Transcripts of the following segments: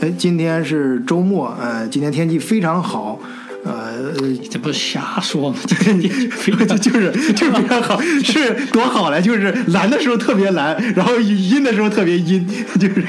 哎，今天是周末，呃，今天天气非常好，呃，这不是瞎说吗？这天气非常 就是就是非常好，是多好嘞！就是蓝的时候特别蓝，然后阴的时候特别阴，就是。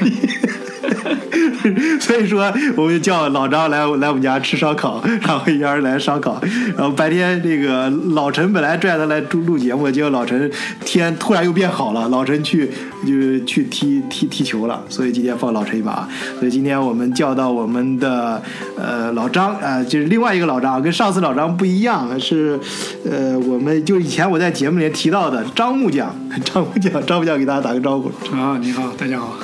所以说，我们就叫老张来来我们家吃烧烤，然后一家人来烧烤。然后白天这个老陈本来拽他来录录节目，结果老陈天突然又变好了，老陈去就去踢踢踢球了，所以今天放老陈一把。所以今天我们叫到我们的呃老张啊，就是另外一个老张，跟上次老张不一样，是呃我们就以前我在节目里提到的张木匠，张木匠，张木匠给大家打个招呼。啊，你好，大家好。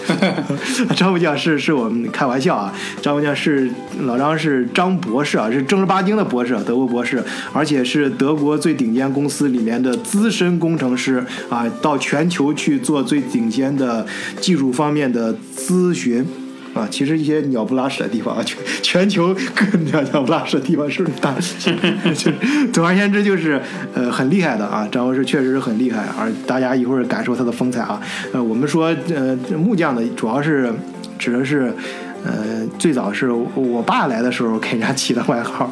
张木匠是是我们开玩笑啊，张木匠是老张是张博士啊，是正儿八经的博士，德国博士，而且是德国最顶尖公司里面的资深工程师啊，到全球去做最顶尖的技术方面的咨询。啊，其实一些鸟不拉屎的地方啊，全全球各鸟鸟不拉屎的地方是不是大？就总而言之就是呃很厉害的啊，张博士确实是很厉害，而大家一会儿感受他的风采啊。呃，我们说呃木匠的主要是指的是。呃，最早是我爸来的时候给人家起的外号。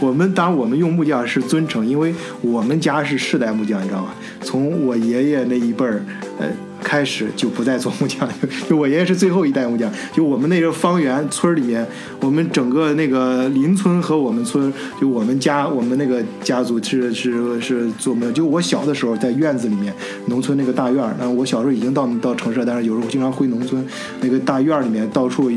我们当然我们用木匠是尊称，因为我们家是世代木匠，你知道吗？从我爷爷那一辈儿，呃。开始就不再做木匠，就我爷爷是最后一代木匠。就我们那个方圆村里面，我们整个那个邻村和我们村，就我们家我们那个家族是是是做木匠。就我小的时候在院子里面，农村那个大院儿。那我小时候已经到到城市了，但是有时候经常回农村那个大院儿里面，到处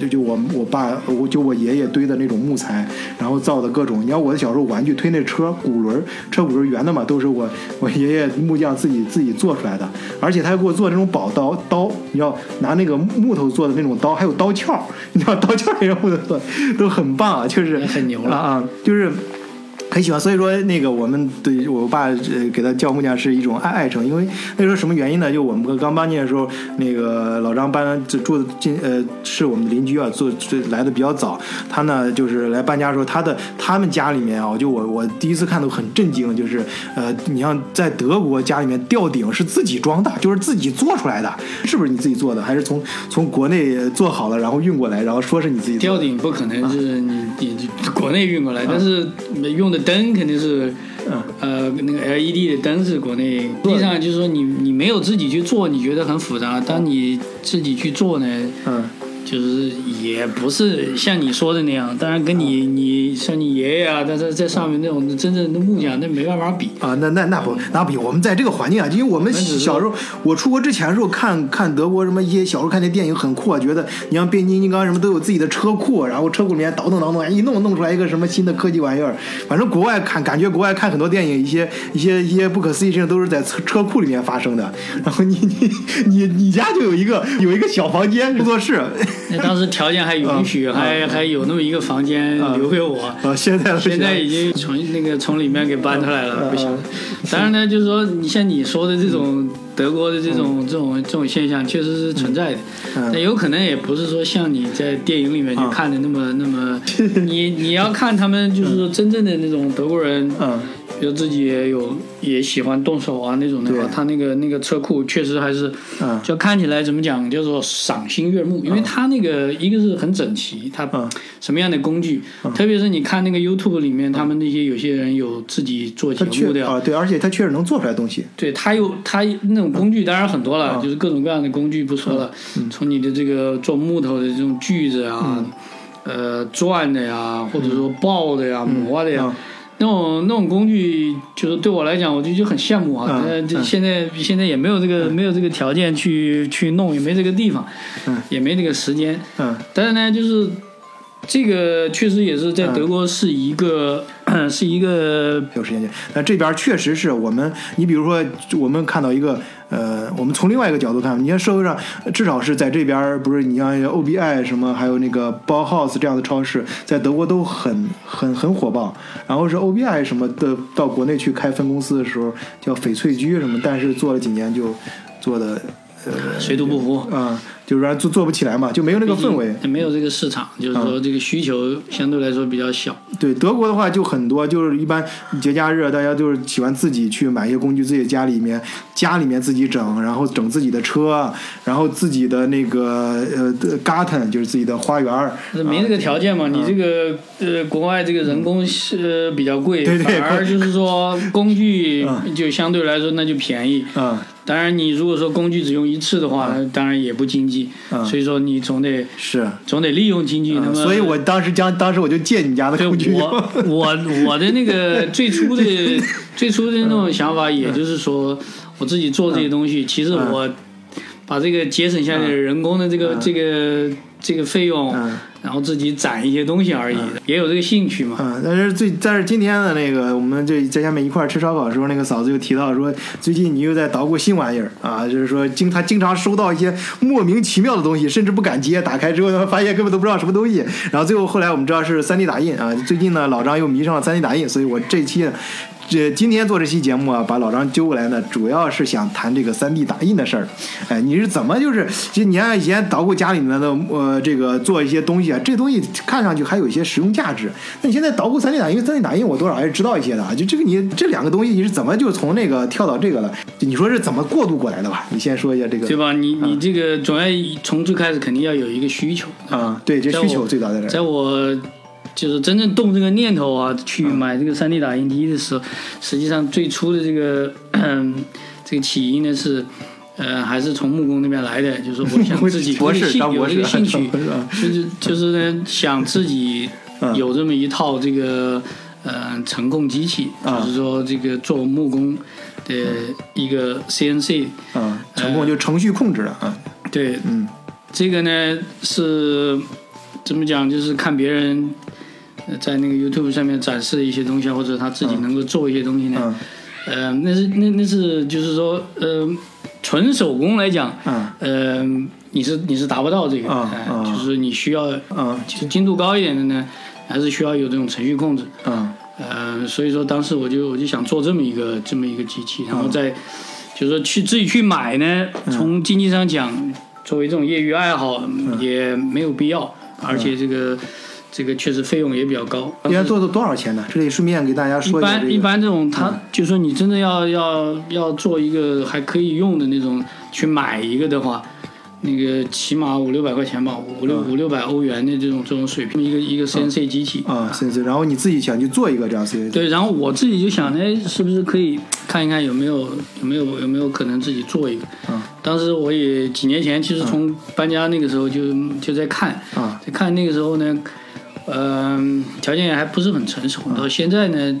就就我我爸我就我爷爷堆的那种木材，然后造的各种。你看我的小时候玩具推那车轱辘，车轱辘圆的嘛，都是我我爷爷木匠自己自己做出来的，而且他。给我做那种宝刀刀，你要拿那个木头做的那种刀，还有刀鞘，你知道刀鞘也用木头做，都很棒啊，就是很牛了啊，就是。很喜欢，所以说那个我们对我爸呃给他叫木匠是一种爱爱称，因为那时候什么原因呢？就我们刚搬进来的时候，那个老张搬就住的近呃是我们的邻居啊，住来的比较早。他呢就是来搬家的时候，他的他们家里面啊，就我我第一次看都很震惊，就是呃你像在德国家里面吊顶是自己装的，就是自己做出来的，是不是你自己做的？还是从从国内做好了然后运过来，然后说是你自己吊顶不可能是你你国内运过来，但是用的。灯肯定是，呃，那个 LED 的灯是国内。实际上就是说，你你没有自己去做，你觉得很复杂。当你自己去做呢？嗯。就是也不是像你说的那样，当然跟你你像你爷爷啊，在在在上面那种真正的木匠，那没办法比啊。那那那不那比，我们在这个环境啊，因为我们小时候，我出国之前的时候看看德国什么一些小时候看那电影很酷，啊，觉得你像变形金刚什么都有自己的车库，然后车库里面倒腾倒腾，一弄弄出来一个什么新的科技玩意儿。反正国外看感觉国外看很多电影，一些一些一些不可思议事情都是在车车库里面发生的。然后你你你你家就有一个有一个小房间工作室。那当时条件还允许，还还有那么一个房间留给我。啊，现在现在已经从那个从里面给搬出来了，不行。当然呢，就是说，你像你说的这种德国的这种这种这种现象，确实是存在的。那有可能也不是说像你在电影里面去看的那么那么。你你要看他们，就是说真正的那种德国人。嗯。比如自己也有也喜欢动手啊那种的话，他那个那个车库确实还是，就看起来怎么讲叫做赏心悦目，因为他那个一个是很整齐，他什么样的工具，特别是你看那个 YouTube 里面，他们那些有些人有自己做节目的啊，对，而且他确实能做出来东西。对他有他那种工具当然很多了，就是各种各样的工具不说了，从你的这个做木头的这种锯子啊，呃，转的呀，或者说刨的呀，磨的呀。那种那种工具，就是对我来讲，我就就很羡慕啊。呃，这现在现在也没有这个没有这个条件去去弄，也没这个地方，也没这个时间。嗯，但是呢，就是这个确实也是在德国是一个。是一个有时间那这边确实是我们，你比如说，我们看到一个，呃，我们从另外一个角度看，你看社会上至少是在这边，不是你像 OBI 什么，还有那个 Bauhaus 这样的超市，在德国都很很很火爆。然后是 OBI 什么的到国内去开分公司的时候，叫翡翠居什么，但是做了几年就做的。呃，水土不服啊，就是说做做不起来嘛，就没有那个氛围，没有这个市场，就是说这个需求相对来说比较小。对德国的话就很多，就是一般节假日大家就是喜欢自己去买一些工具，自己家里面家里面自己整，然后整自己的车，然后自己的那个呃 garden 就是自己的花园。没这个条件嘛？你这个呃国外这个人工是比较贵，对对，反而就是说工具 就相对来说那就便宜。嗯。当然，你如果说工具只用一次的话，当然也不经济。所以说你总得是。总得利用经济。那么，所以我当时将当时我就借你家的工具。我 我我的那个 最初的最初的那种想法，也就是说我自己做这些东西，其实我把这个节省下来的人工的这个这个这个费用。然后自己攒一些东西而已，也有这个兴趣嘛。嗯，但是最但是今天的那个，我们就在下面一块吃烧烤的时候，那个嫂子就提到说，最近你又在捣鼓新玩意儿啊，就是说经他经常收到一些莫名其妙的东西，甚至不敢接，打开之后发现根本都不知道什么东西。然后最后后来我们知道是 3D 打印啊，最近呢老张又迷上了 3D 打印，所以我这期。这今天做这期节目啊，把老张揪过来呢，主要是想谈这个三 D 打印的事儿。哎，你是怎么就是，就你看以前捣鼓家里面的呃这个做一些东西啊，这东西看上去还有一些实用价值。那你现在捣鼓三 D 打印三 D 打印我多少还是知道一些的啊。就这个你这两个东西你是怎么就从那个跳到这个了？你说是怎么过渡过来的吧？你先说一下这个。对吧？你你这个总要从最开始肯定要有一个需求啊。对，这需求最早在这。在我。就是真正动这个念头啊，去买这个 3D 打印机的时候，实际上最初的这个这个起因呢是，呃，还是从木工那边来的，就是我想自己 博士有这个兴趣，就是就是呢想自己有这么一套这个呃程控机器，就是说这个做木工的一个 CNC，嗯，程控就程序控制的啊，对，嗯，这个呢是怎么讲，就是看别人。在那个 YouTube 上面展示一些东西，或者他自己能够做一些东西呢？呃，那是那那是就是说，呃，纯手工来讲，呃，你是你是达不到这个，就是你需要，嗯就精度高一点的呢，还是需要有这种程序控制。嗯，呃，所以说当时我就我就想做这么一个这么一个机器，然后再就是说去自己去买呢，从经济上讲，作为这种业余爱好也没有必要，而且这个。这个确实费用也比较高，一般做的多少钱呢？这里顺便给大家说一下。一般一般这种，他就说你真的要要要做一个还可以用的那种，去买一个的话，那个起码五六百块钱吧，五六五六百欧元的这种这种水平，一个一个 CNC 机器啊，CNC。然后你自己想去做一个这样 CNC。对，然后我自己就想，哎，是不是可以看一看有没有有没有有没有可能自己做一个？嗯。当时我也几年前，其实从搬家那个时候就就在看啊，在看那个时候呢。嗯，条件也还不是很成熟。然后现在呢，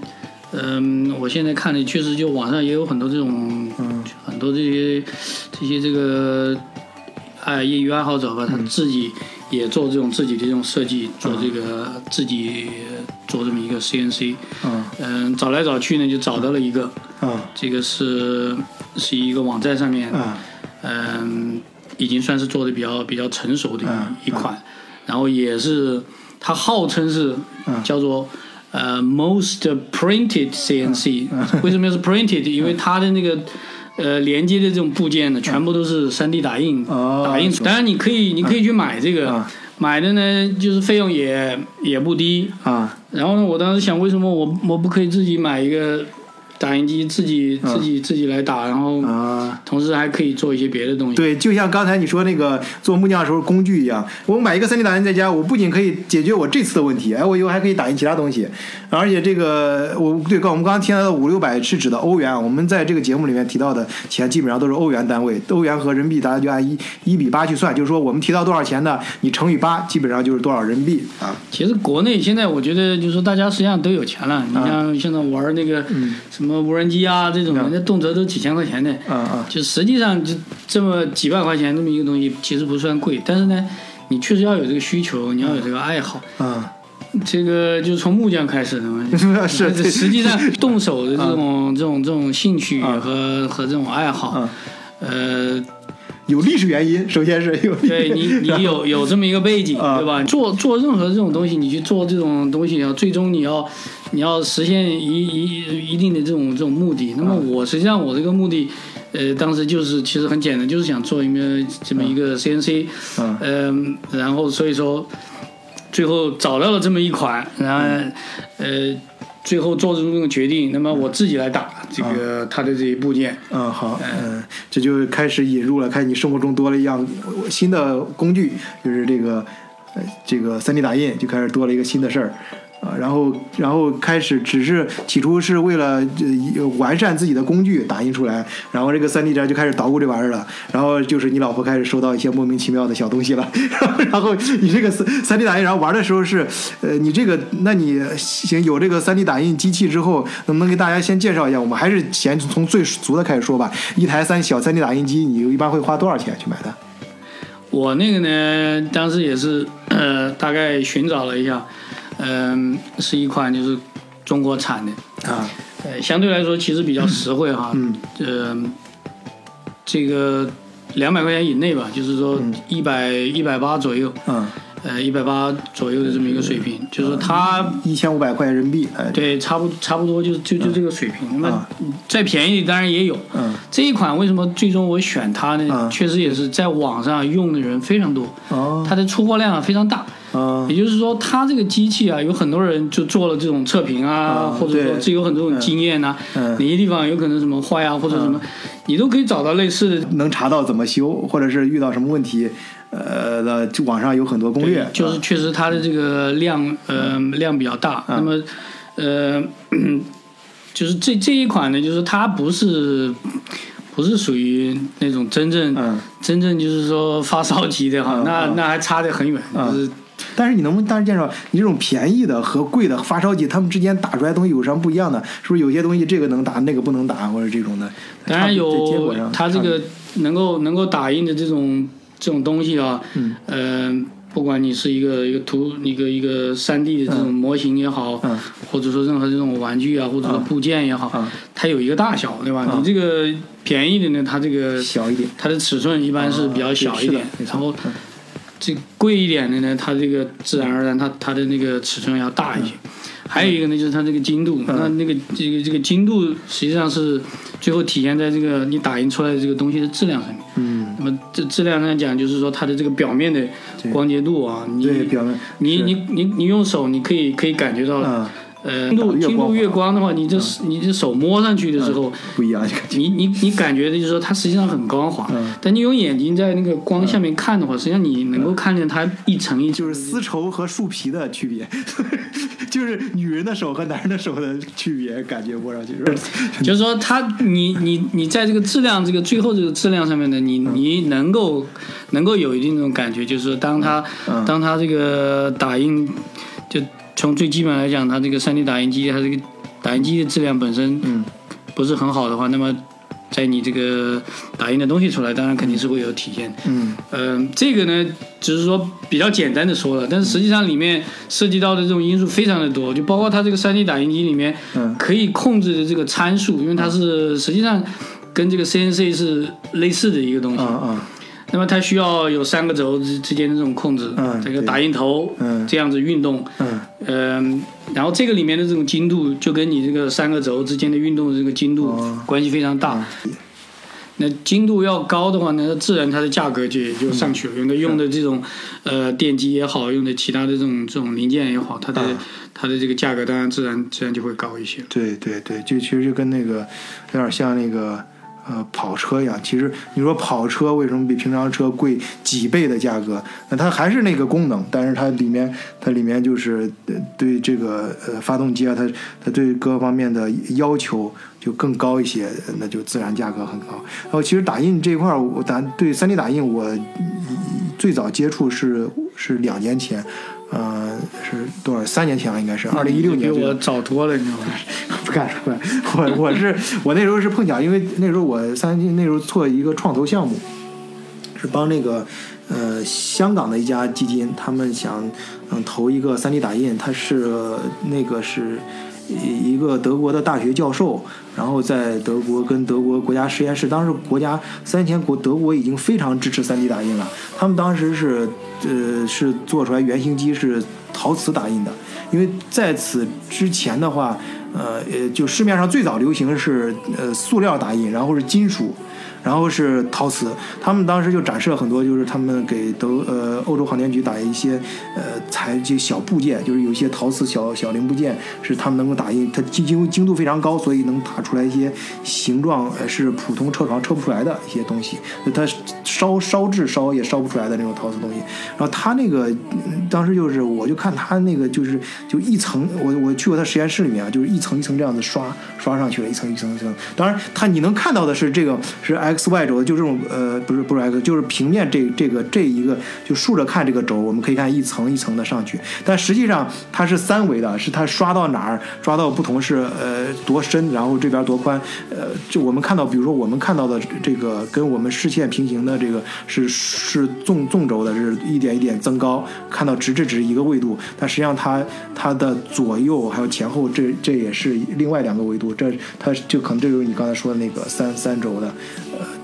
嗯，我现在看的确实就网上也有很多这种，很多这些这些这个爱业余爱好者吧，他自己也做这种自己的这种设计，做这个自己做这么一个 CNC。嗯，嗯，找来找去呢，就找到了一个。嗯，这个是是一个网站上面，嗯，已经算是做的比较比较成熟的一一款，然后也是。它号称是叫做呃 most printed CNC，为什么是 printed？因为它的那个呃连接的这种部件呢，全部都是 3D 打印打印出。当然你可以你可以去买这个，买的呢就是费用也也不低啊。然后呢，我当时想，为什么我我不可以自己买一个？打印机自己自己自己来打，然后啊，同时还可以做一些别的东西。对，就像刚才你说那个做木匠时候工具一样，我买一个 3D 打印在家，我不仅可以解决我这次的问题，哎，我以后还可以打印其他东西。而且这个我对，刚我们刚刚提到的五六百是指的欧元，我们在这个节目里面提到的钱基本上都是欧元单位，欧元和人民币大家就按一一比八去算，就是说我们提到多少钱呢？你乘以八，基本上就是多少人民币啊。其实国内现在我觉得就是说大家实际上都有钱了，你像现在玩那个什么。什么无人机啊，这种人家动辄都几千块钱的，嗯嗯，就实际上就这么几万块钱这么一个东西，其实不算贵，但是呢，你确实要有这个需求，你要有这个爱好，嗯，这个就从木匠开始的嘛，是实际上动手的这种这种这种兴趣和和这种爱好，呃。有历史原因，首先是有对你，你有有这么一个背景，对吧？做做任何这种东西，你去做这种东西，要最终你要你要实现一一一定的这种这种目的。那么我实际上我这个目的，呃，当时就是其实很简单，就是想做一个这么一个 CNC，嗯，然后所以说最后找到了这么一款，然后呃。最后做出这种决定，那么我自己来打这个它的这些部件。嗯，好，嗯，这就开始引入了，看你生活中多了一样新的工具，就是这个，这个 3D 打印就开始多了一个新的事儿。啊，然后，然后开始只是起初是为了完善自己的工具打印出来，然后这个三 D 站就开始捣鼓这玩意儿了，然后就是你老婆开始收到一些莫名其妙的小东西了，然后你这个三三 D 打印，然后玩的时候是，呃，你这个，那你行有这个三 D 打印机器之后，能不能给大家先介绍一下？我们还是先从最俗的开始说吧。一台三小三 D 打印机，你一般会花多少钱去买的？我那个呢，当时也是，呃，大概寻找了一下。嗯，是一款就是中国产的。啊，呃，相对来说其实比较实惠哈，嗯，呃，这个两百块钱以内吧，就是说一百一百八左右，嗯，呃，一百八左右的这么一个水平，就是它一千五百块人民币，哎，对，差不差不多就就就这个水平，那么再便宜的当然也有，嗯，这一款为什么最终我选它呢？确实也是在网上用的人非常多，哦，它的出货量非常大。嗯，也就是说，它这个机器啊，有很多人就做了这种测评啊，或者说是有很多种经验呐，哪些地方有可能什么坏啊，或者什么，你都可以找到类似的，能查到怎么修，或者是遇到什么问题，呃，的网上有很多攻略。就是确实它的这个量，呃，量比较大。那么，呃，就是这这一款呢，就是它不是不是属于那种真正真正就是说发烧级的哈，那那还差得很远，就是。但是你能不能大致介绍，你这种便宜的和贵的发烧级，它们之间打出来东西有什么不一样的？是不是有些东西这个能打，那个不能打，或者这种的？当然有，它这个能够能够打印的这种这种东西啊，嗯，不管你是一个一个图一个一个三 D 的这种模型也好，或者说任何这种玩具啊，或者说部件也好，它有一个大小，对吧？你这个便宜的呢，它这个小一点，它的尺寸一般是比较小一点，然后。这贵一点的呢，它这个自然而然，它它的那个尺寸要大一些。还有一个呢，就是它这个精度，那那个这个这个精度实际上是最后体现在这个你打印出来的这个东西的质量上面。嗯。那么这质量上讲，就是说它的这个表面的光洁度啊，你你你你你用手你可以可以感觉到。呃，精度精度越光的话，你这你这手摸上去的时候不一样。你你你感觉的就是说它实际上很光滑，但你用眼睛在那个光下面看的话，实际上你能够看见它一层一就是丝绸和树皮的区别，就是女人的手和男人的手的区别，感觉摸上去是。就是说它你你你在这个质量这个最后这个质量上面呢，你你能够能够有一定那种感觉，就是说当它当它这个打印就。从最基本来讲，它这个 3D 打印机，它这个打印机的质量本身嗯。不是很好的话，那么在你这个打印的东西出来，当然肯定是会有体现。嗯，呃，这个呢，只是说比较简单的说了，但是实际上里面涉及到的这种因素非常的多，就包括它这个 3D 打印机里面可以控制的这个参数，因为它是实际上跟这个 CNC 是类似的一个东西。那么它需要有三个轴之之间的这种控制，这个打印头这样子运动，嗯，然后这个里面的这种精度就跟你这个三个轴之间的运动的这个精度关系非常大。那精度要高的话呢，自然它的价格就也就上去了。用的用的这种呃电机也好，用的其他的这种这种零件也好，它的它的这个价格当然自然自然就会高一些。对对对，就其实就跟那个有点像那个。呃，跑车一样，其实你说跑车为什么比平常车贵几倍的价格？那它还是那个功能，但是它里面它里面就是对这个呃发动机啊，它它对各方面的要求就更高一些，那就自然价格很高。然后其实打印这一块儿，我打对 3D 打印，我最早接触是是两年前。呃，是多少？三年前了，应该是二零一六年。比我早多了，你知道吗？不敢说，我我是我那时候是碰巧，因为那时候我三星那时候做一个创投项目，是帮那个呃香港的一家基金，他们想嗯投一个三 D 打印，他是那个是。一个德国的大学教授，然后在德国跟德国国家实验室，当时国家三年前国德国已经非常支持 3D 打印了。他们当时是呃是做出来原型机是陶瓷打印的，因为在此之前的话，呃呃，就市面上最早流行的是呃塑料打印，然后是金属。然后是陶瓷，他们当时就展示了很多，就是他们给德呃欧洲航天局打印一些呃材就小部件，就是有一些陶瓷小小零部件是他们能够打印，它精精精度非常高，所以能打出来一些形状呃是普通车床车不出来的一些东西，它烧烧制烧也烧不出来的那种陶瓷东西。然后他那个当时就是我就看他那个就是就一层，我我去过他实验室里面啊，就是一层一层这样子刷刷上去了，一层一层一层。当然他你能看到的是这个是 x y 轴的，就这种呃不是不是 X，就是平面这这个这一个就竖着看这个轴，我们可以看一层一层的上去。但实际上它是三维的，是它刷到哪儿刷到不同是呃多深，然后这边多宽，呃就我们看到，比如说我们看到的这个跟我们视线平行的这个是是纵纵轴的，是一点一点增高，看到直这只是一个维度，但实际上它它的左右还有前后这这也是另外两个维度，这它就可能这就是你刚才说的那个三三轴的。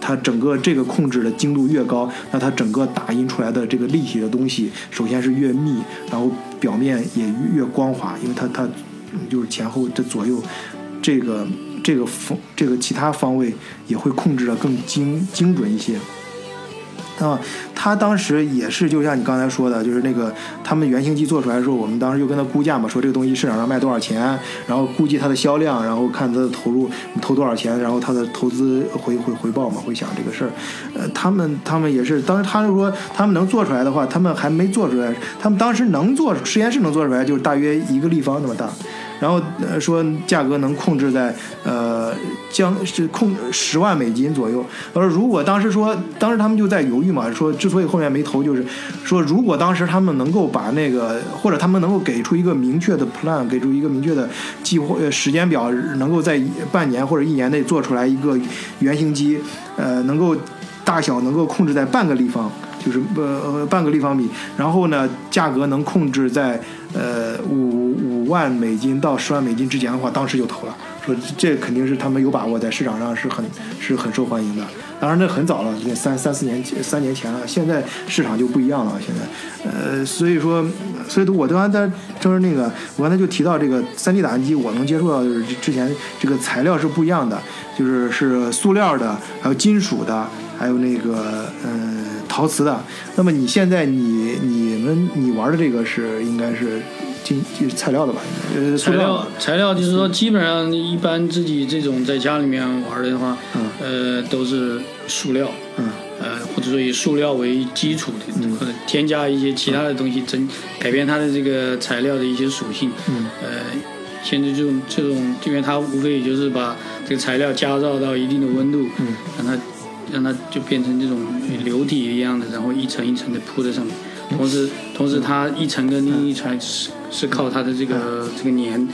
它整个这个控制的精度越高，那它整个打印出来的这个立体的东西，首先是越密，然后表面也越光滑，因为它它就是前后这左右这个这个方这个其他方位也会控制的更精精准一些。那么，他当时也是，就像你刚才说的，就是那个他们原型机做出来的时候，我们当时就跟他估价嘛，说这个东西市场上卖多少钱，然后估计它的销量，然后看它的投入投多少钱，然后它的投资回回回报嘛，会想这个事儿。呃，他们他们也是，当时他就说他们能做出来的话，他们还没做出来，他们当时能做实验室能做出来，就是大约一个立方那么大。然后呃说价格能控制在呃将是控十万美金左右。他说如果当时说当时他们就在犹豫嘛，说之所以后面没投，就是说如果当时他们能够把那个或者他们能够给出一个明确的 plan，给出一个明确的计划呃时间表，能够在半年或者一年内做出来一个原型机，呃，能够大小能够控制在半个立方。就是呃半个立方米，然后呢，价格能控制在呃五五万美金到十万美金之间的话，当时就投了，说这肯定是他们有把握，在市场上是很是很受欢迎的。当然那很早了，那三三四年三年前了，现在市场就不一样了。现在，呃，所以说，所以我刚才在就是那个，我刚才就提到这个三 D 打印机，我能接触到就是之前这个材料是不一样的，就是是塑料的，还有金属的，还有那个嗯。陶瓷的，那么你现在你你们你玩的这个是应该是金材料的吧？呃，材料材料就是说，基本上一般自己这种在家里面玩的话，呃，都是塑料，嗯，呃，或者说以塑料为基础的，或者添加一些其他的东西，增改变它的这个材料的一些属性，嗯，呃，现在这种这种，因为它无非也就是把这个材料加热到一定的温度，嗯，让它。让它就变成这种流体一样的，然后一层一层的铺在上面。同时，同时它一层跟另一层是是靠它的这个这个粘，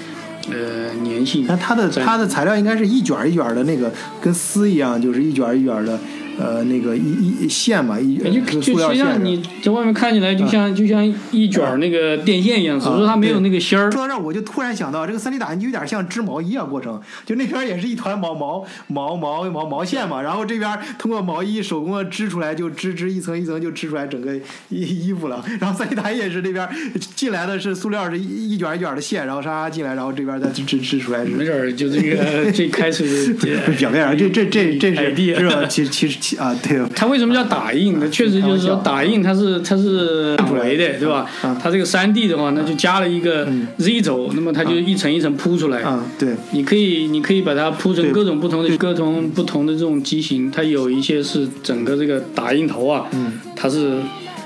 呃粘性。那它的它的材料应该是一卷一卷的那个，跟丝一样，就是一卷一卷的。呃，那个一一线嘛，一就就实际上你在外面看起来就像就像一卷那个电线一样，只是说它没有那个芯儿。说到这儿，我就突然想到，这个三 D 打印机有点像织毛衣啊，过程就那边也是一团毛毛毛毛毛毛线嘛，然后这边通过毛衣手工织出来，就织织一层一层就织出来整个衣衣服了。然后三 D 打印也是那边进来的是塑料，是一一卷一卷的线，然后沙沙进来，然后这边再织织织出来。没准，就这个 这开始的表面上，这这这这是是吧？其实其实。啊，对，它为什么叫打印？它确实就是说打印，它是它是两维的，对吧？它这个三 D 的话，那就加了一个 Z 轴，那么它就一层一层铺出来。啊，对，你可以你可以把它铺成各种不同的各种不同的这种机型，它有一些是整个这个打印头啊，它是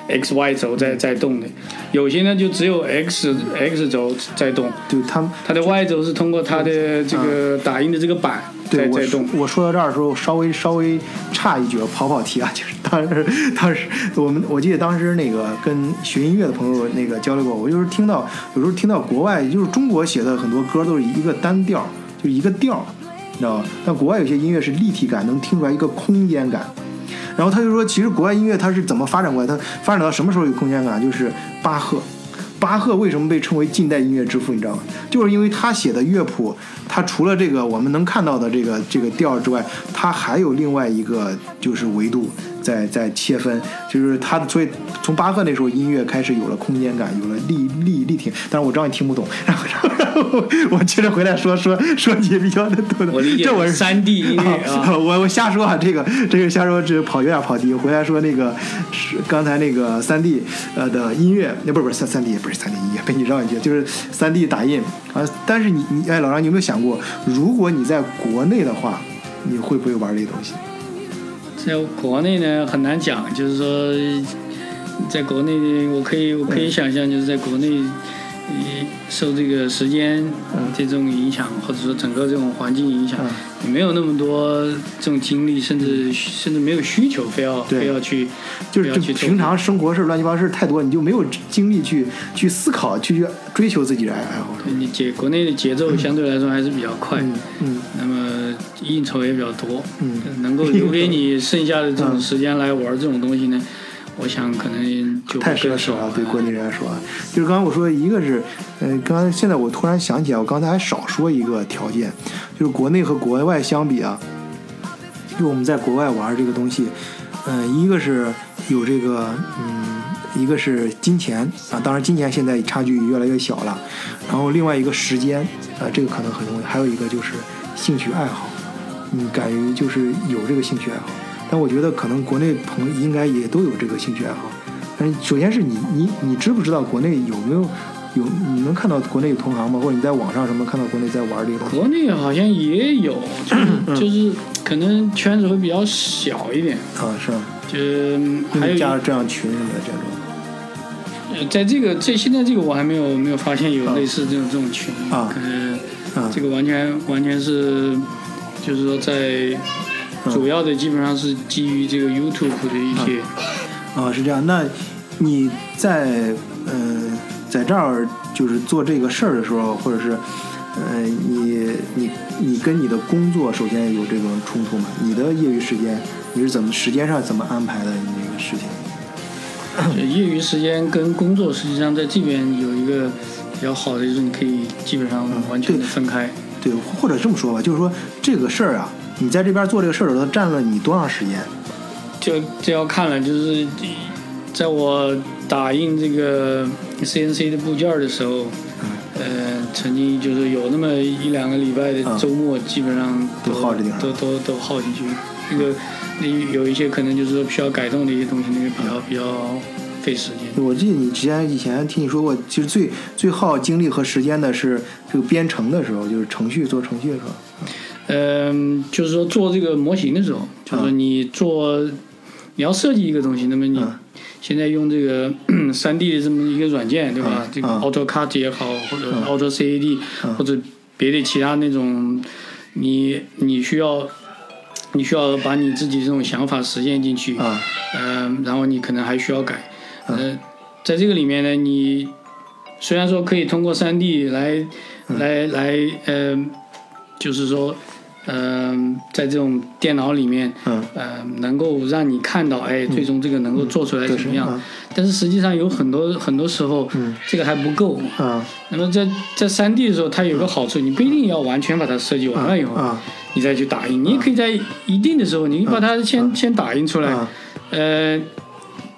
X Y 轴在在动的，有些呢就只有 X X 轴在动。对，它它的 Y 轴是通过它的这个打印的这个板。对，我我说到这儿的时候，稍微稍微差一句，跑跑题啊，就是当时当时我们我记得当时那个跟学音乐的朋友那个交流过，我就是听到有时候听到国外就是中国写的很多歌都是一个单调，就一个调，你知道吧？但国外有些音乐是立体感，能听出来一个空间感。然后他就说，其实国外音乐它是怎么发展过来？它发展到什么时候有空间感？就是巴赫。巴赫为什么被称为近代音乐之父？你知道吗？就是因为他写的乐谱，他除了这个我们能看到的这个这个调之外，他还有另外一个就是维度，在在切分，就是他所以从巴赫那时候音乐开始有了空间感，有了立立立体。但是我知道你听不懂，然后然后我接着回来说说说你比较的多的。我理解这我是三 D 音乐啊，我我瞎说啊，这个这个瞎说，这跑有点跑题。回来说那个是刚才那个三 D 呃的音乐，那不是不是三三 D 不是三 D 音乐，被你绕一句，就是三 D 打印啊。但是你你哎，老张，你有没有想过，如果你在国内的话，你会不会玩这东西？在国内呢很难讲，就是说，在国内呢，我可以我可以想象，就是在国内，你受这个时间这种影响，或者说整个这种环境影响，你没有那么多这种精力，甚至甚至没有需求，非要非要去，就是要去平常生活事乱七八糟事太多，你就没有精力去去思考，去去追求自己的爱爱好。你节国内的节奏相对来说还是比较快，嗯嗯。那么应酬也比较多，嗯。能够留给你剩下的这种时间来玩这种东西呢，我想可能就太奢侈了，对国内人来说，就是刚刚我说一个是，呃，刚才现在我突然想起来，我刚才还少说一个条件，就是国内和国外相比啊，就我们在国外玩这个东西，嗯、一个是有这个，嗯，一个是金钱啊，当然金钱现在差距越来越小了，然后另外一个时间，啊，这个可能很重要，还有一个就是兴趣爱好，你敢于就是有这个兴趣爱好，但我觉得可能国内朋友应该也都有这个兴趣爱好。但是首先是你你你知不知道国内有没有有你能看到国内有同行吗？或者你在网上什么看到国内在玩这个东西？国内好像也有，就 是就是可能圈子会比较小一点，啊，是吧？就是还有这样群什么的这种呃在这个这现在这个我还没有没有发现有类似这种这种群啊可能啊这个完全完全是就是说在嗯主要的基本上是基于这个 YouTube 的一些啊，是这样。那你在嗯、呃在这儿就是做这个事儿的时候，或者是呃你你你跟你的工作首先有这种冲突吗？你的业余时间你是怎么时间上怎么安排的？你这个事情？业余时间跟工作实际上在这边有一个比较好的就是你可以基本上完全的分开。对，或者这么说吧，就是说这个事儿啊，你在这边做这个事儿的时候，它占了你多长时间？就这要看了，就是在我打印这个 CNC 的部件的时候，呃，曾经就是有那么一两个礼拜的周末，基本上都耗这地方都都都耗进去。那个那有一些可能就是说需要改动的一些东西，那个比较比较费时间。我记得你之前以前听你说过，其实最最耗精力和时间的是这个编程的时候，就是程序做程序的时候。嗯，就是说做这个模型的时候，就是说你做你要设计一个东西，那么你嗯现在用这个 三 D 的这么一个软件，对吧？这个嗯 AutoCAD 也好，或者 Auto CAD，、或者别的其他那种，你你需要你需要把你自己这种想法实现进去，啊嗯，然后你可能还需要改，呃，在这个里面呢，你虽然说可以通过三 D 来、来来，呃，就是说，嗯、在这种电脑里面，嗯。呃，能够让你看到，哎，最终这个能够做出来对什么样，嗯。但是实际上有很多很多时候，这个还不够。啊那么在在三 D 的时候，它有个好处，你不一定要完全把它设计完了以后，啊你再去打印，你也可以在一定的时候，你把它先、先打印出来，啊呃，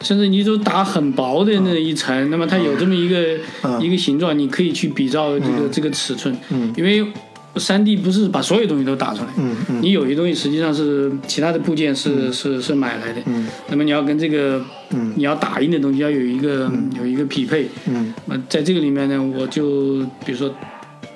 甚至你就打很薄的那一层，那么它有这么一个、嗯一个形状，你可以去比照这个、这个尺寸，嗯。因为三 D 不是把所有东西都打出来，你有些东西实际上是其他的部件是、是是买来的，嗯。那么你要跟这个、嗯。你要打印的东西要有一个、有一个匹配，嗯。那么在这个里面呢，我就比如说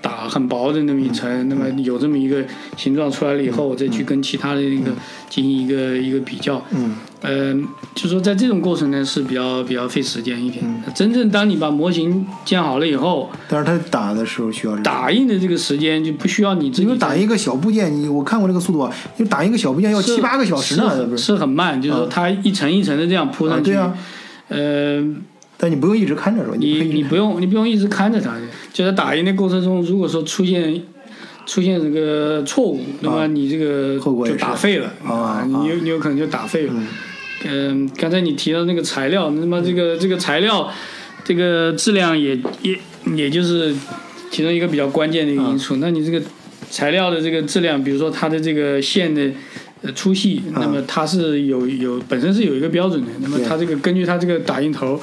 打很薄的那么一层，那么有这么一个形状出来了以后，我再去跟其他的那个进行一个一个比较。嗯。呃，就说在这种过程呢是比较比较费时间一点。真正当你把模型建好了以后，但是它打的时候需要打印的这个时间就不需要你自己因为打一个小部件，你我看过这个速度啊，你打一个小部件要七八个小时呢，是很慢，就是说它一层一层的这样铺啊，上去。对啊，呃，但你不用一直看着是吧？你你不用你不用一直看着它，就在打印的过程中，如果说出现出现这个错误，那么你这个就打废了啊你有你有可能就打废了。嗯，刚才你提到那个材料，那么这个这个材料这个质量也也也就是其中一个比较关键的一个因素。那你这个材料的这个质量，比如说它的这个线的呃粗细，那么它是有有本身是有一个标准的。那么它这个根据它这个打印头，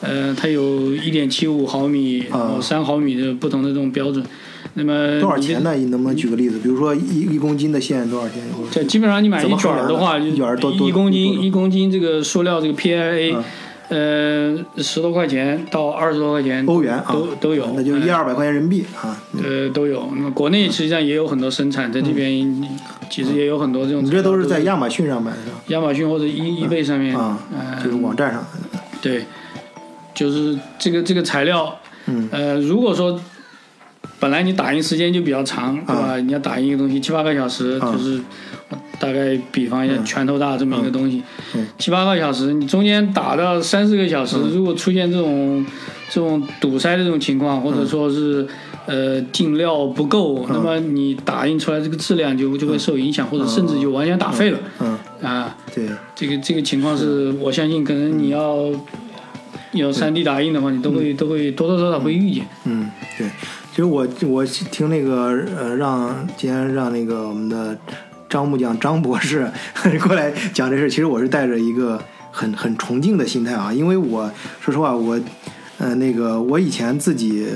呃，它有一点七五毫米、三毫米的不同的这种标准。那么多少钱呢？你能不能举个例子？比如说一一公斤的线多少钱？这基本上你买一卷的话，一卷多一公斤一公斤这个塑料这个呃，十多块钱到二十多块钱欧元都都有，那就一二百块钱人民币啊。呃，都有。那么国内实际上也有很多生产，在这边其实也有很多这种。你这都是在亚马逊上买的？亚马逊或者易易贝上面啊，就是网站上。对，就是这个这个材料，嗯，呃，如果说。本来你打印时间就比较长，对吧？你要打印一个东西七八个小时，就是大概比方一下拳头大这么一个东西，七八个小时，你中间打到三四个小时，如果出现这种这种堵塞的这种情况，或者说是呃进料不够，那么你打印出来这个质量就就会受影响，或者甚至就完全打废了。嗯。啊，对，这个这个情况是我相信可能你要有 3D 打印的话，你都会都会多多少少会遇见。嗯，对。其实我我听那个呃，让今天让那个我们的张木匠张博士 过来讲这事，其实我是带着一个很很崇敬的心态啊，因为我说实话，我呃那个我以前自己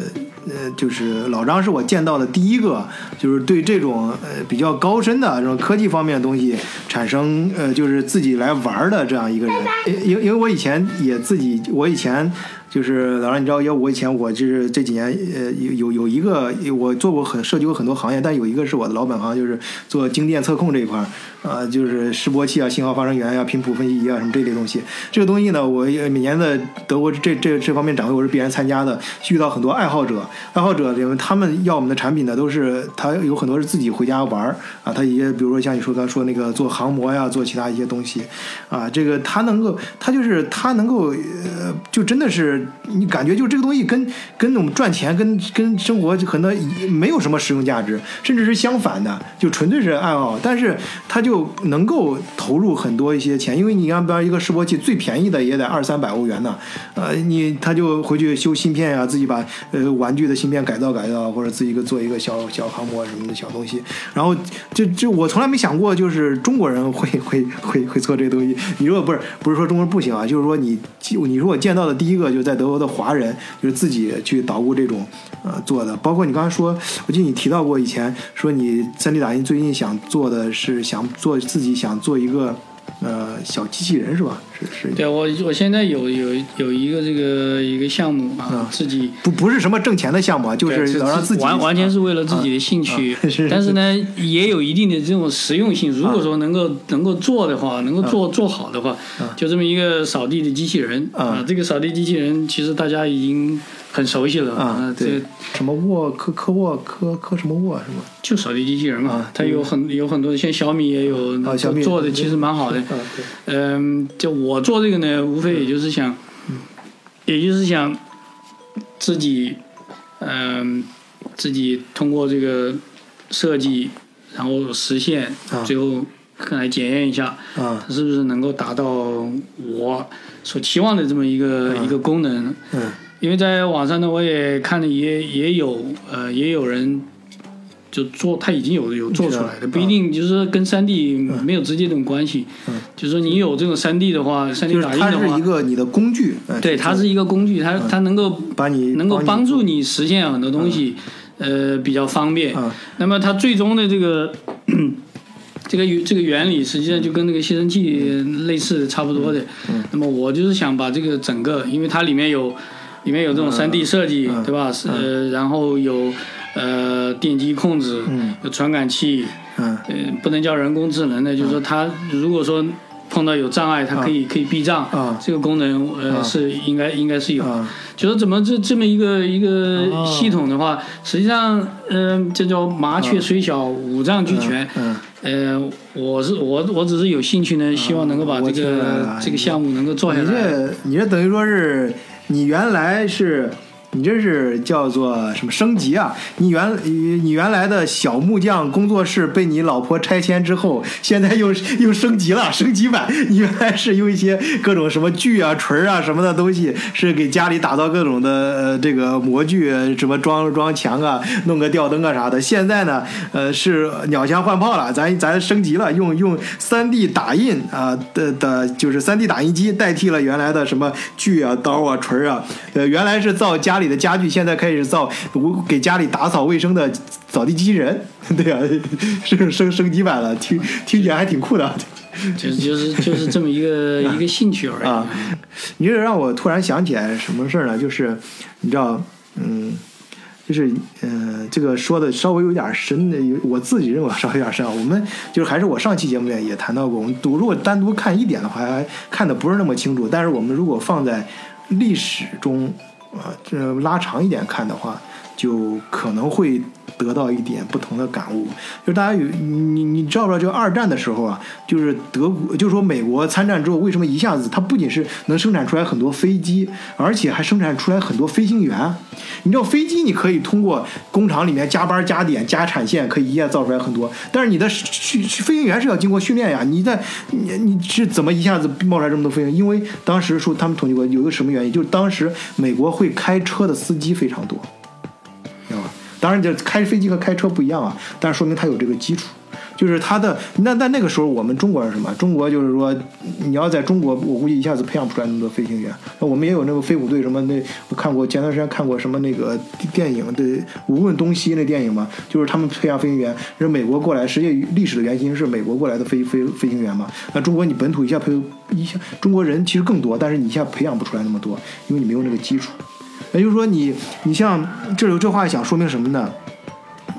呃就是老张是我见到的第一个，就是对这种呃比较高深的这种科技方面的东西产生呃就是自己来玩的这样一个人，因因为我以前也自己我以前。就是老师，你知道，因为我以前我就是这几年，呃，有有有一个我做过很涉及过很多行业，但有一个是我的老本行，就是做精电测控这一块儿，啊，就是示波器啊、信号发生源啊、频谱分析仪啊什么这类东西。这个东西呢，我每年的德国这这这方面展会我是必然参加的，遇到很多爱好者，爱好者因为他们要我们的产品呢，都是他有很多是自己回家玩儿啊，他也比如说像你说刚说那个做航模呀，做其他一些东西，啊，这个他能够，他就是他能够，呃，就真的是。你感觉就这个东西跟跟我们赚钱跟跟生活就可能没有什么实用价值，甚至是相反的，就纯粹是爱好。但是他就能够投入很多一些钱，因为你看，比方一个示波器最便宜的也得二三百欧元呢。呃，你他就回去修芯片呀，自己把呃玩具的芯片改造改造，或者自己个做一个小小航模什么的小东西。然后就就我从来没想过，就是中国人会会会会做这个东西。你如果不是不是说中国人不行啊，就是说你你如果见到的第一个就在德国的华人，就是自己去捣鼓这种呃做的。包括你刚才说，我记得你提到过以前说你 3D 打印最近想做的是想做自己想做一个。呃，小机器人是吧？是是。对我，我现在有有有一个这个一个项目啊，自己不不是什么挣钱的项目啊，就是让自己完完全是为了自己的兴趣。但是呢，也有一定的这种实用性。如果说能够能够做的话，能够做做好的话，就这么一个扫地的机器人啊。这个扫地机器人其实大家已经。很熟悉了啊，对什么沃科科沃科科什么沃是吗？就扫地机器人嘛，它有很有很多，像小米也有做的，其实蛮好的。嗯，就我做这个呢，无非也就是想，也就是想自己，嗯，自己通过这个设计，然后实现，最后来检验一下，它是不是能够达到我所期望的这么一个一个功能。嗯。因为在网上呢，我也看了，也也有呃，也有人就做，他已经有有做出来的，不一定就是跟三 D 没有直接这种关系。嗯，就是说你有这种三 D 的话，三 D 打印的话，它是一个你的工具。对，它是一个工具，它它能够把你能够帮助你实现很多东西，呃，比较方便。那么它最终的这个 这个这个原理，实际上就跟那个吸尘器类似，差不多的。嗯。那么我就是想把这个整个，因为它里面有。里面有这种三 D 设计，对吧？呃，然后有呃电机控制，有传感器，嗯，不能叫人工智能的，就是说它如果说碰到有障碍，它可以可以避障，啊，这个功能呃是应该应该是有，就是怎么这这么一个一个系统的话，实际上嗯，这叫麻雀虽小五脏俱全，嗯，呃，我是我我只是有兴趣呢，希望能够把这个这个项目能够做下来。你这你这等于说是。你原来是你这是叫做什么升级啊？你原你原来的小木匠工作室被你老婆拆迁之后，现在又又升级了，升级版。你原来是用一些各种什么锯啊、锤啊什么的东西，是给家里打造各种的呃这个模具，什么装装墙啊、弄个吊灯啊啥的。现在呢，呃是鸟枪换炮了，咱咱升级了，用用三 D 打印啊的的，就是三 D 打印机代替了原来的什么锯啊、刀啊、锤啊。呃，原来是造家里。的家具现在开始造，我给家里打扫卫生的扫地机器人，对啊，升升升级版了，听听起来还挺酷的。就是 就是就是这么一个一个兴趣而已啊。你这让我突然想起来什么事儿呢？就是你知道，嗯，就是嗯，这个说的稍微有点深的，我自己认为稍微有点深啊。我们就是还是我上期节目里也谈到过，我们读如果单独看一点的话，还看的不是那么清楚。但是我们如果放在历史中。啊，这拉长一点看的话，就可能会。得到一点不同的感悟，就大家有你你知道不知道？就二战的时候啊，就是德国，就是说美国参战之后，为什么一下子它不仅是能生产出来很多飞机，而且还生产出来很多飞行员？你知道飞机你可以通过工厂里面加班加点加产线，可以一下造出来很多，但是你的训飞行员是要经过训练呀。你在你你是怎么一下子冒出来这么多飞行员？因为当时说他们统计过有一个什么原因，就是当时美国会开车的司机非常多。当然，这开飞机和开车不一样啊，但是说明他有这个基础，就是他的那那那个时候我们中国人什么？中国就是说，你要在中国，我估计一下子培养不出来那么多飞行员。那我们也有那个飞虎队什么那，我看过前段时间看过什么那个电影的《无问东西》那电影嘛，就是他们培养飞行员，是美国过来，实际历史的原型是美国过来的飞飞飞行员嘛。那中国你本土一下培一下，中国人其实更多，但是你一下培养不出来那么多，因为你没有那个基础。也就是说，你你像这有这话想说明什么呢？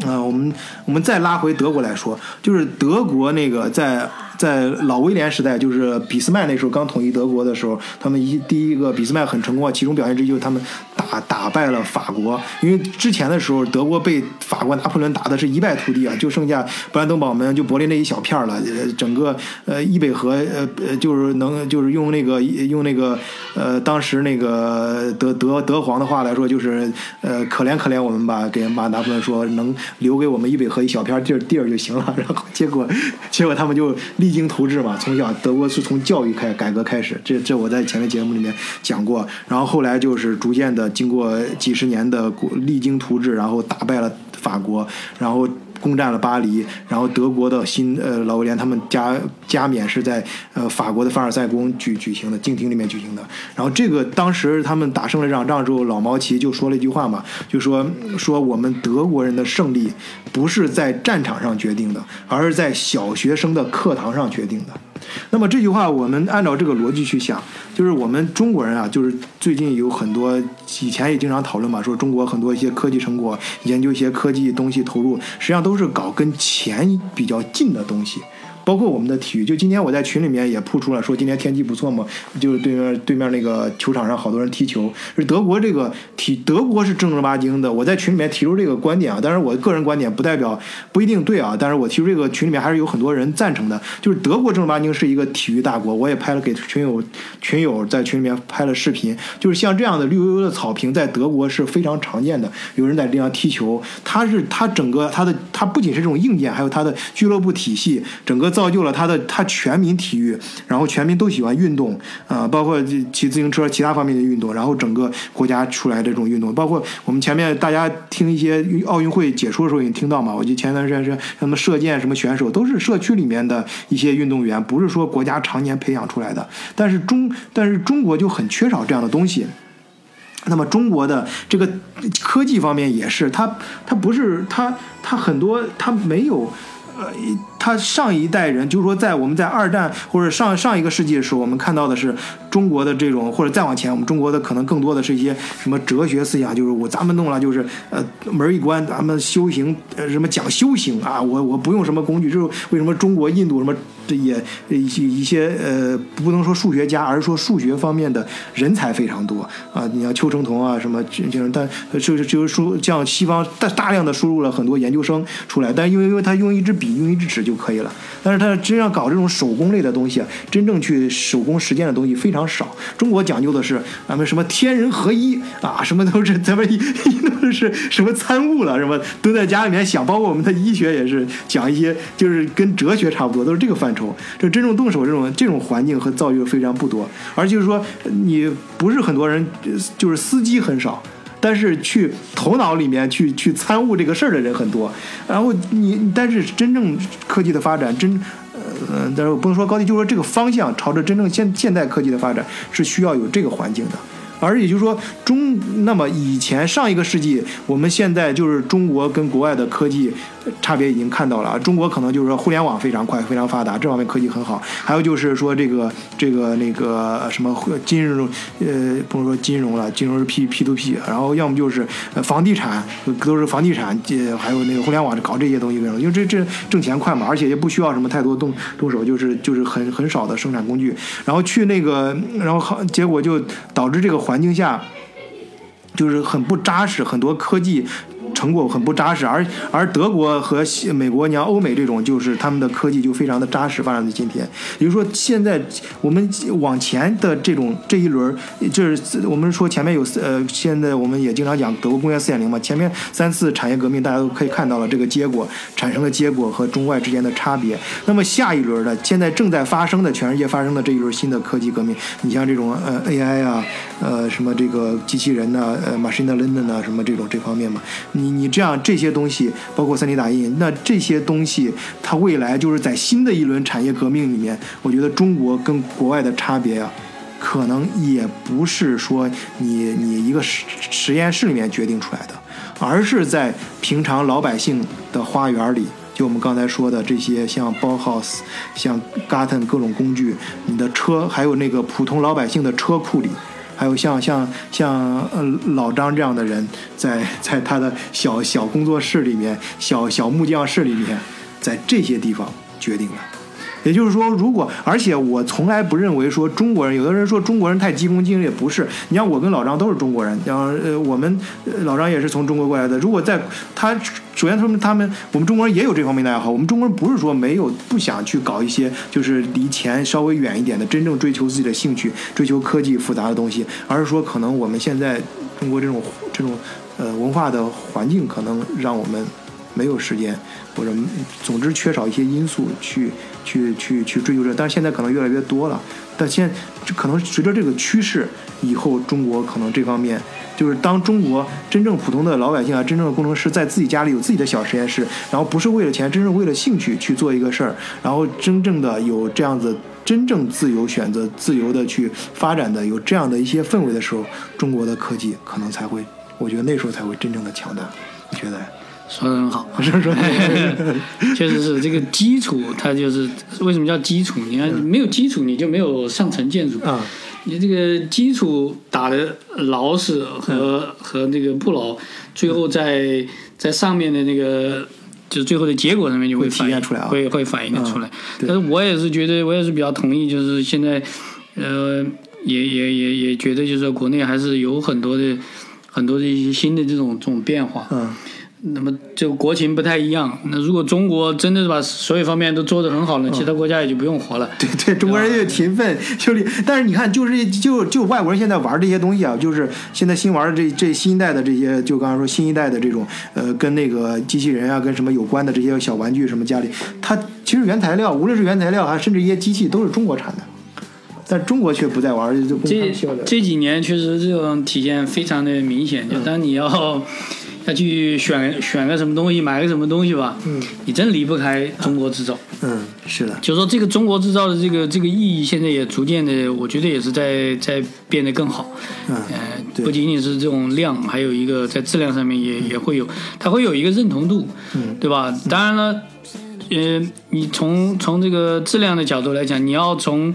啊，我们我们再拉回德国来说，就是德国那个在。在老威廉时代，就是俾斯麦那时候刚统一德国的时候，他们一第一个俾斯麦很成功啊。其中表现之一就是他们打打败了法国，因为之前的时候德国被法国拿破仑打的是一败涂地啊，就剩下布兰登堡门就柏林那一小片了。呃，整个呃伊北河呃呃就是能就是用那个用那个呃当时那个德德德皇的话来说，就是呃可怜可怜我们吧，给马拿破仑说能留给我们伊北河一小片地儿地儿就行了。然后结果结果他们就立。励精图治嘛，从小德国是从教育开改革开始，这这我在前面节目里面讲过，然后后来就是逐渐的经过几十年的励精图治，然后打败了法国，然后。攻占了巴黎，然后德国的新呃劳威廉他们加加冕是在呃法国的凡尔赛宫举举行的，静厅里面举行的。然后这个当时他们打胜了这场仗之后，老毛奇就说了一句话嘛，就说说我们德国人的胜利不是在战场上决定的，而是在小学生的课堂上决定的。那么这句话，我们按照这个逻辑去想，就是我们中国人啊，就是最近有很多，以前也经常讨论嘛，说中国很多一些科技成果，研究一些科技东西投入，实际上都是搞跟钱比较近的东西。包括我们的体育，就今天我在群里面也铺出了，说今天天气不错嘛，就是对面对面那个球场上好多人踢球，是德国这个体德国是正儿八经的。我在群里面提出这个观点啊，当然我个人观点不代表不一定对啊，但是我提出这个群里面还是有很多人赞成的，就是德国正儿八经是一个体育大国。我也拍了给群友群友在群里面拍了视频，就是像这样的绿油油的草坪在德国是非常常见的，有人在这样踢球，它是它整个它的它不仅是这种硬件，还有它的俱乐部体系，整个。造就了他的他全民体育，然后全民都喜欢运动啊，包括骑自行车其他方面的运动，然后整个国家出来这种运动，包括我们前面大家听一些奥运会解说的时候也听到嘛，我记得前段时间是什么射箭什么选手都是社区里面的一些运动员，不是说国家常年培养出来的，但是中但是中国就很缺少这样的东西。那么中国的这个科技方面也是，它它不是它它很多它没有。呃，他上一代人就是说，在我们在二战或者上上一个世纪的时候，我们看到的是中国的这种，或者再往前，我们中国的可能更多的是一些什么哲学思想，就是我咱们弄了就是呃门一关，咱们修行呃什么讲修行啊，我我不用什么工具，就是为什么中国印度什么这也一些一些呃不能说数学家，而是说数学方面的人才非常多啊，你像邱成桐啊什么这种，但就是就是输像西方大大量的输入了很多研究生出来，但因为因为他用一支笔。用一支尺就可以了。但是他真要搞这种手工类的东西，真正去手工实践的东西非常少。中国讲究的是咱们什么天人合一啊，什么都是咱们 一都是什么参悟了，什么蹲在家里面想，包括我们的医学也是讲一些，就是跟哲学差不多，都是这个范畴。这真正动手这种这种环境和造诣非常不多，而就是说你不是很多人，就是司机很少。但是去头脑里面去去参悟这个事儿的人很多，然后你但是真正科技的发展真，呃，但是我不能说高低，就是说这个方向朝着真正现现代科技的发展是需要有这个环境的。而也就是说，中那么以前上一个世纪，我们现在就是中国跟国外的科技差别已经看到了啊。中国可能就是说互联网非常快、非常发达，这方面科技很好。还有就是说这个这个那个什么金融，呃，不能说金融了，金融是 P P to P，然后要么就是房地产，都是房地产，呃，还有那个互联网搞这些东西为什么？因为这这挣钱快嘛，而且也不需要什么太多动动手，就是就是很很少的生产工具，然后去那个，然后好结果就导致这个。环境下，就是很不扎实，很多科技。成果很不扎实，而而德国和美国，你像欧美这种，就是他们的科技就非常的扎实，发展到今天。比如说，现在我们往前的这种这一轮，就是我们说前面有呃，现在我们也经常讲德国工业四点零嘛，前面三次产业革命，大家都可以看到了这个结果产生的结果和中外之间的差别。那么下一轮的，现在正在发生的全世界发生的这一轮新的科技革命，你像这种呃 AI 啊，呃什么这个机器人呐，呃 machine learning 啊，什么这种这方面嘛，你。你你这样这些东西，包括 3D 打印，那这些东西，它未来就是在新的一轮产业革命里面，我觉得中国跟国外的差别啊，可能也不是说你你一个实实验室里面决定出来的，而是在平常老百姓的花园里，就我们刚才说的这些像 Bauhaus、像 Garten 各种工具，你的车，还有那个普通老百姓的车库里。还有像像像呃老张这样的人，在在他的小小工作室里面，小小木匠室里面，在这些地方决定了。也就是说，如果而且我从来不认为说中国人，有的人说中国人太急功近利，也不是。你像我跟老张都是中国人，然后呃我们老张也是从中国过来的。如果在他。首先，他们他们我们中国人也有这方面的爱好。我们中国人不是说没有不想去搞一些就是离钱稍微远一点的，真正追求自己的兴趣、追求科技复杂的东西，而是说可能我们现在中国这种这种呃文化的环境，可能让我们没有时间，或者总之缺少一些因素去去去去追求这。但是现在可能越来越多了。但现可能随着这个趋势，以后中国可能这方面。就是当中国真正普通的老百姓啊，真正的工程师在自己家里有自己的小实验室，然后不是为了钱，真正为了兴趣去做一个事儿，然后真正的有这样子真正自由选择、自由的去发展的有这样的一些氛围的时候，中国的科技可能才会，我觉得那时候才会真正的强大。你觉得？说的很好，是 说，确实是这个基础，它就是为什么叫基础？你看，没有基础，你就没有上层建筑啊。你这个基础打的牢实和和那个不牢，最后在在上面的那个就是最后的结果上面就会体现出来啊，会会反映的出来。但是我也是觉得，我也是比较同意，就是现在，呃，也也也也觉得，就是说国内还是有很多的很多的一些新的这种这种变化。嗯。那么就国情不太一样。那如果中国真的是把所有方面都做得很好了，其他国家也就不用活了。对对，中国人又勤奋就力。但是你看，就是就就外国人现在玩这些东西啊，就是现在新玩的这这新一代的这些，就刚才说新一代的这种呃，跟那个机器人啊，跟什么有关的这些小玩具什么家里，它其实原材料，无论是原材料还甚至一些机器都是中国产的，但中国却不再玩，就这这几年确实这种体现非常的明显。就当你要。再去选选个什么东西，买个什么东西吧。嗯，你真离不开中国制造。嗯，是的。就说这个中国制造的这个这个意义，现在也逐渐的，我觉得也是在在变得更好。嗯，不仅仅是这种量，还有一个在质量上面也也会有，它会有一个认同度。嗯，对吧？当然了，呃，你从从这个质量的角度来讲，你要从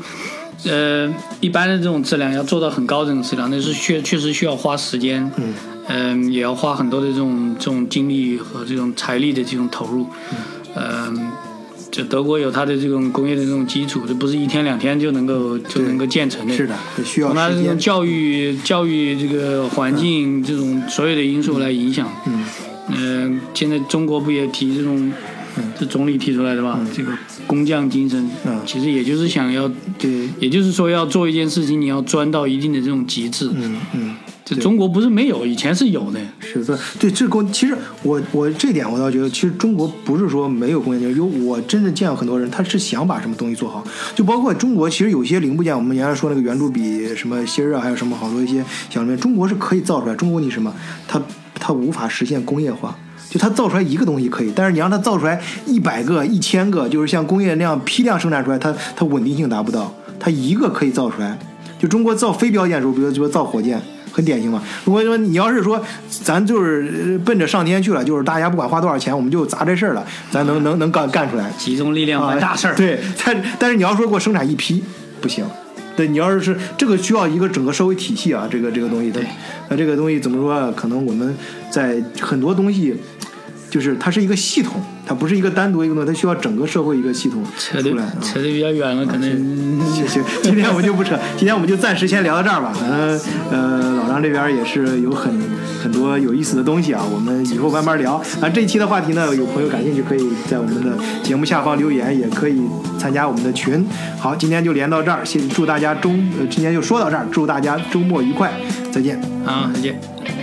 呃一般的这种质量要做到很高这种质量，那是确确实需要花时间。嗯。嗯，也要花很多的这种这种精力和这种财力的这种投入。嗯，就德国有它的这种工业的这种基础，这不是一天两天就能够就能够建成的。是的，需要时间。教育教育这个环境这种所有的因素来影响。嗯。嗯，现在中国不也提这种是总理提出来的吧？这个工匠精神，嗯其实也就是想要，对，也就是说要做一件事情，你要钻到一定的这种极致。嗯嗯。这中国不是没有，以前是有的。是的，对这工，其实我我这点我倒觉得，其实中国不是说没有工业精神，有我真的见过很多人，他是想把什么东西做好。就包括中国，其实有些零部件，我们原来说那个圆珠笔什么芯儿啊，还有什么好多一些小零件，中国是可以造出来。中国你什么，它它无法实现工业化，就它造出来一个东西可以，但是你让它造出来一百个、一千个，就是像工业那样批量生产出来，它它稳定性达不到。它一个可以造出来，就中国造非标件的时候，比如说造火箭。很典型嘛。如果说你要是说咱就是奔着上天去了，就是大家不管花多少钱，我们就砸这事儿了，咱能能能干干出来，集中力量办大事儿。对，但但是你要说给我生产一批，不行。对你要是是这个需要一个整个社会体系啊，这个这个东西的，那这个东西怎么说？可能我们在很多东西。就是它是一个系统，它不是一个单独一个东西，它需要整个社会一个系统出来。扯得比较远了，可能。行行，今天我们就不扯，今天我们就暂时先聊到这儿吧。反正呃，老张这边也是有很很多有意思的东西啊，我们以后慢慢聊。啊，这一期的话题呢，有朋友感兴趣，可以在我们的节目下方留言，也可以参加我们的群。好，今天就连到这儿，先祝大家周，呃，今天就说到这儿，祝大家周末愉快，再见。啊，再见。